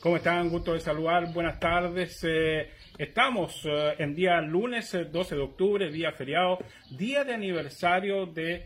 ¿Cómo están? Gusto de saludar. Buenas tardes. Eh, estamos eh, en día lunes 12 eh, de octubre, día feriado, día de aniversario de,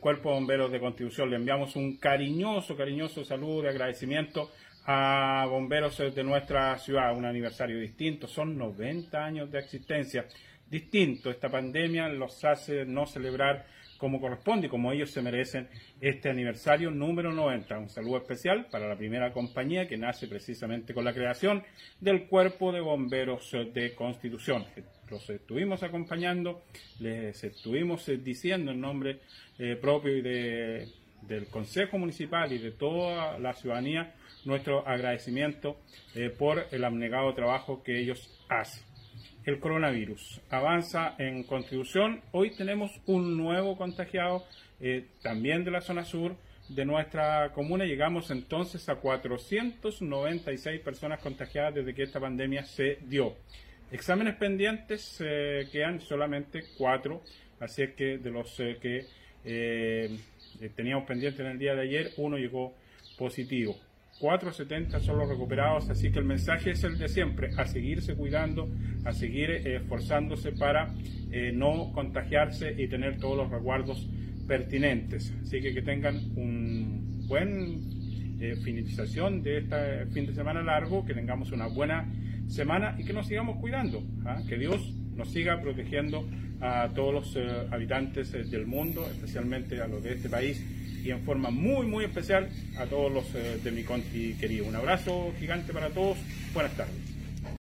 Cuerpo de Bomberos de Constitución. Le enviamos un cariñoso, cariñoso saludo de agradecimiento a bomberos de nuestra ciudad. Un aniversario distinto. Son 90 años de existencia. Distinto. Esta pandemia los hace no celebrar como corresponde y como ellos se merecen este aniversario número 90. Un saludo especial para la primera compañía que nace precisamente con la creación del Cuerpo de Bomberos de Constitución. Los estuvimos acompañando, les estuvimos diciendo en nombre eh, propio y de, del Consejo Municipal y de toda la ciudadanía nuestro agradecimiento eh, por el abnegado trabajo que ellos hacen el coronavirus. Avanza en contribución. Hoy tenemos un nuevo contagiado, eh, también de la zona sur de nuestra comuna. Llegamos entonces a 496 personas contagiadas desde que esta pandemia se dio. Exámenes pendientes eh, quedan solamente cuatro, así es que de los eh, que teníamos pendientes en el día de ayer, uno llegó positivo. 470 son los recuperados, así que el mensaje es el de siempre, a seguirse cuidando, a seguir eh, esforzándose para eh, no contagiarse y tener todos los resguardos pertinentes. Así que que tengan un buen eh, finalización de este fin de semana largo, que tengamos una buena semana y que nos sigamos cuidando, ¿ah? que Dios nos siga protegiendo a todos los habitantes del mundo, especialmente a los de este país y en forma muy, muy especial a todos los eh, de mi conti querido. Un abrazo gigante para todos. Buenas tardes.